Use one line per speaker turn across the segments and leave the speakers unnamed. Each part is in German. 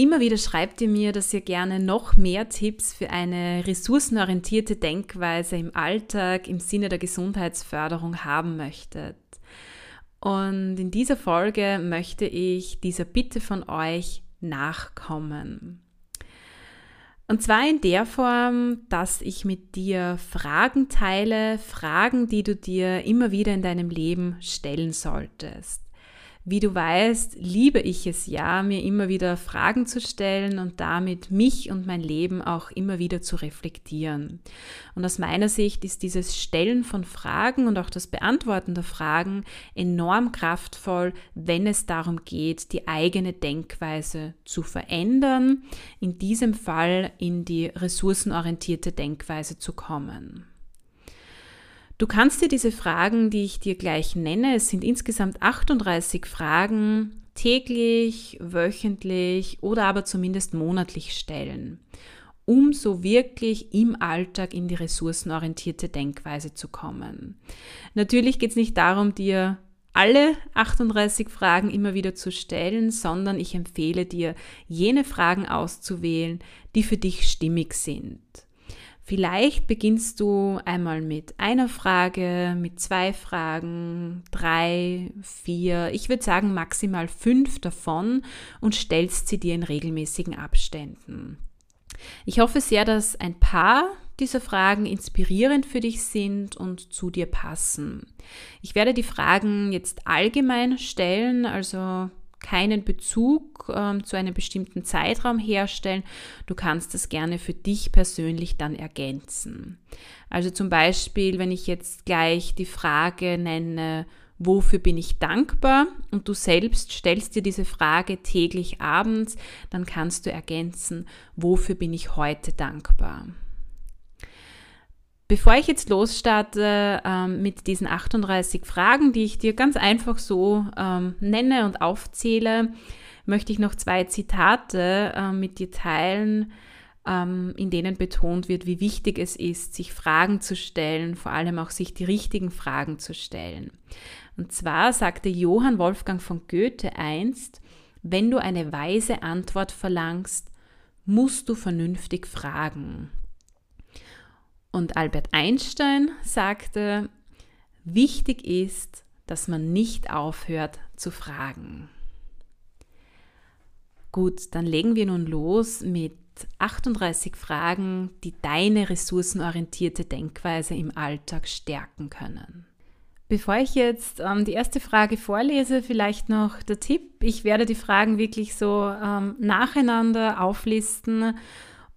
Immer wieder schreibt ihr mir, dass ihr gerne noch mehr Tipps für eine ressourcenorientierte Denkweise im Alltag im Sinne der Gesundheitsförderung haben möchtet. Und in dieser Folge möchte ich dieser Bitte von euch nachkommen. Und zwar in der Form, dass ich mit dir Fragen teile, Fragen, die du dir immer wieder in deinem Leben stellen solltest. Wie du weißt, liebe ich es ja, mir immer wieder Fragen zu stellen und damit mich und mein Leben auch immer wieder zu reflektieren. Und aus meiner Sicht ist dieses Stellen von Fragen und auch das Beantworten der Fragen enorm kraftvoll, wenn es darum geht, die eigene Denkweise zu verändern, in diesem Fall in die ressourcenorientierte Denkweise zu kommen. Du kannst dir diese Fragen, die ich dir gleich nenne, es sind insgesamt 38 Fragen, täglich, wöchentlich oder aber zumindest monatlich stellen, um so wirklich im Alltag in die ressourcenorientierte Denkweise zu kommen. Natürlich geht es nicht darum, dir alle 38 Fragen immer wieder zu stellen, sondern ich empfehle dir, jene Fragen auszuwählen, die für dich stimmig sind. Vielleicht beginnst du einmal mit einer Frage, mit zwei Fragen, drei, vier, ich würde sagen maximal fünf davon und stellst sie dir in regelmäßigen Abständen. Ich hoffe sehr, dass ein paar dieser Fragen inspirierend für dich sind und zu dir passen. Ich werde die Fragen jetzt allgemein stellen, also keinen Bezug ähm, zu einem bestimmten Zeitraum herstellen. Du kannst das gerne für dich persönlich dann ergänzen. Also zum Beispiel, wenn ich jetzt gleich die Frage nenne, wofür bin ich dankbar und du selbst stellst dir diese Frage täglich abends, dann kannst du ergänzen, wofür bin ich heute dankbar. Bevor ich jetzt losstarte ähm, mit diesen 38 Fragen, die ich dir ganz einfach so ähm, nenne und aufzähle, möchte ich noch zwei Zitate äh, mit dir teilen, ähm, in denen betont wird, wie wichtig es ist, sich Fragen zu stellen, vor allem auch sich die richtigen Fragen zu stellen. Und zwar sagte Johann Wolfgang von Goethe einst, wenn du eine weise Antwort verlangst, musst du vernünftig fragen. Und Albert Einstein sagte, wichtig ist, dass man nicht aufhört zu fragen. Gut, dann legen wir nun los mit 38 Fragen, die deine ressourcenorientierte Denkweise im Alltag stärken können. Bevor ich jetzt ähm, die erste Frage vorlese, vielleicht noch der Tipp. Ich werde die Fragen wirklich so ähm, nacheinander auflisten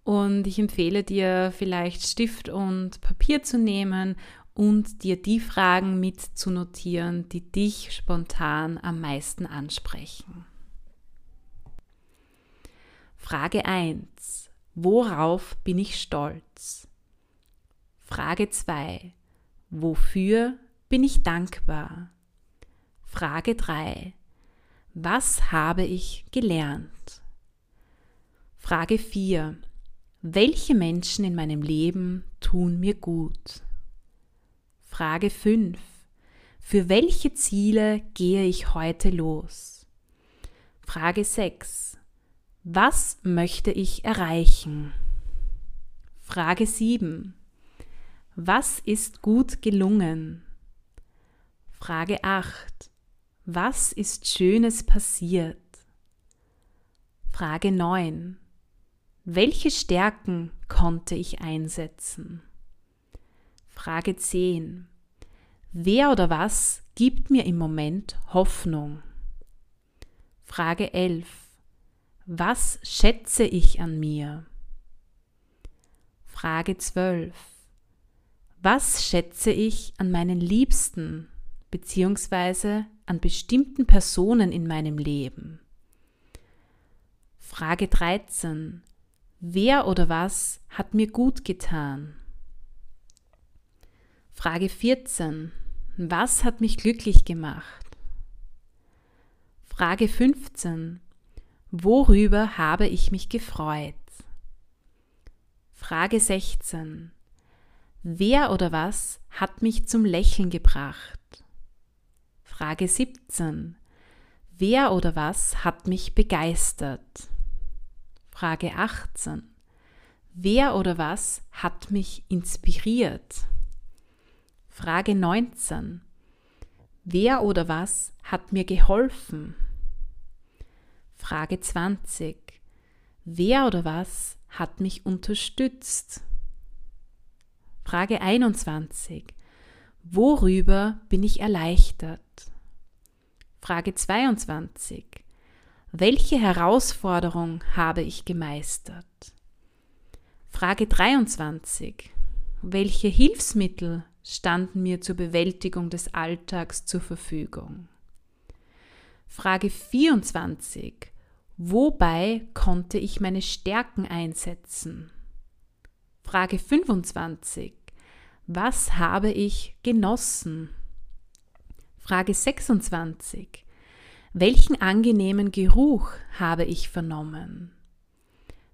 und ich empfehle dir vielleicht Stift und Papier zu nehmen und dir die Fragen mitzunotieren, die dich spontan am meisten ansprechen. Frage 1. Worauf bin ich stolz? Frage 2. Wofür bin ich dankbar? Frage 3. Was habe ich gelernt? Frage 4. Welche Menschen in meinem Leben tun mir gut? Frage 5. Für welche Ziele gehe ich heute los? Frage 6. Was möchte ich erreichen? Frage 7. Was ist gut gelungen? Frage 8. Was ist Schönes passiert? Frage 9. Welche Stärken konnte ich einsetzen? Frage 10. Wer oder was gibt mir im Moment Hoffnung? Frage 11. Was schätze ich an mir? Frage 12. Was schätze ich an meinen Liebsten bzw. an bestimmten Personen in meinem Leben? Frage 13. Wer oder was hat mir gut getan? Frage 14. Was hat mich glücklich gemacht? Frage 15. Worüber habe ich mich gefreut? Frage 16. Wer oder was hat mich zum Lächeln gebracht? Frage 17. Wer oder was hat mich begeistert? Frage 18. Wer oder was hat mich inspiriert? Frage 19. Wer oder was hat mir geholfen? Frage 20. Wer oder was hat mich unterstützt? Frage 21. Worüber bin ich erleichtert? Frage 22. Welche Herausforderung habe ich gemeistert? Frage 23. Welche Hilfsmittel standen mir zur Bewältigung des Alltags zur Verfügung. Frage 24. Wobei konnte ich meine Stärken einsetzen? Frage 25. Was habe ich genossen? Frage 26. Welchen angenehmen Geruch habe ich vernommen?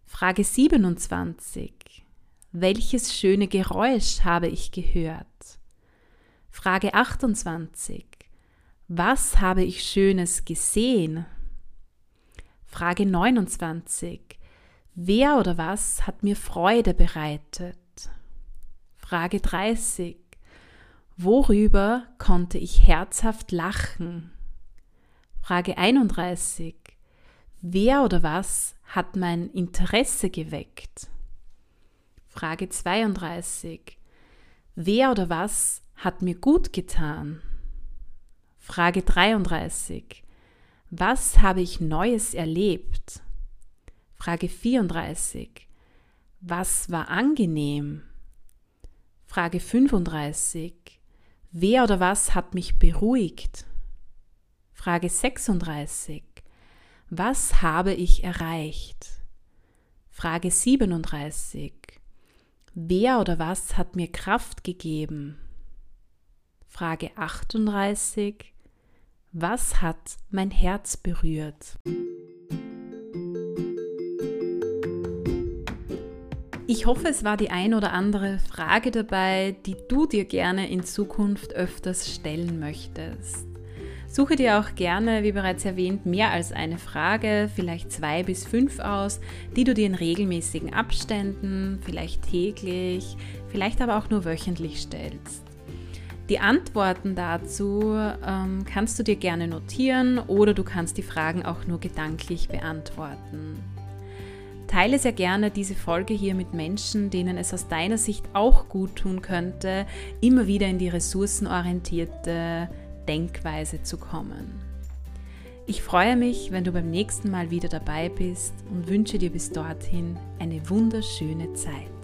Frage 27. Welches schöne Geräusch habe ich gehört? Frage 28. Was habe ich Schönes gesehen? Frage 29. Wer oder was hat mir Freude bereitet? Frage 30. Worüber konnte ich herzhaft lachen? Frage 31. Wer oder was hat mein Interesse geweckt? Frage 32. Wer oder was hat mir gut getan? Frage 33. Was habe ich Neues erlebt? Frage 34. Was war angenehm? Frage 35. Wer oder was hat mich beruhigt? Frage 36. Was habe ich erreicht? Frage 37. Wer oder was hat mir Kraft gegeben? Frage 38. Was hat mein Herz berührt? Ich hoffe, es war die ein oder andere Frage dabei, die du dir gerne in Zukunft öfters stellen möchtest. Suche dir auch gerne, wie bereits erwähnt, mehr als eine Frage, vielleicht zwei bis fünf aus, die du dir in regelmäßigen Abständen, vielleicht täglich, vielleicht aber auch nur wöchentlich stellst. Die Antworten dazu ähm, kannst du dir gerne notieren oder du kannst die Fragen auch nur gedanklich beantworten. Teile sehr gerne diese Folge hier mit Menschen, denen es aus deiner Sicht auch gut tun könnte, immer wieder in die ressourcenorientierte Denkweise zu kommen. Ich freue mich, wenn du beim nächsten Mal wieder dabei bist und wünsche dir bis dorthin eine wunderschöne Zeit.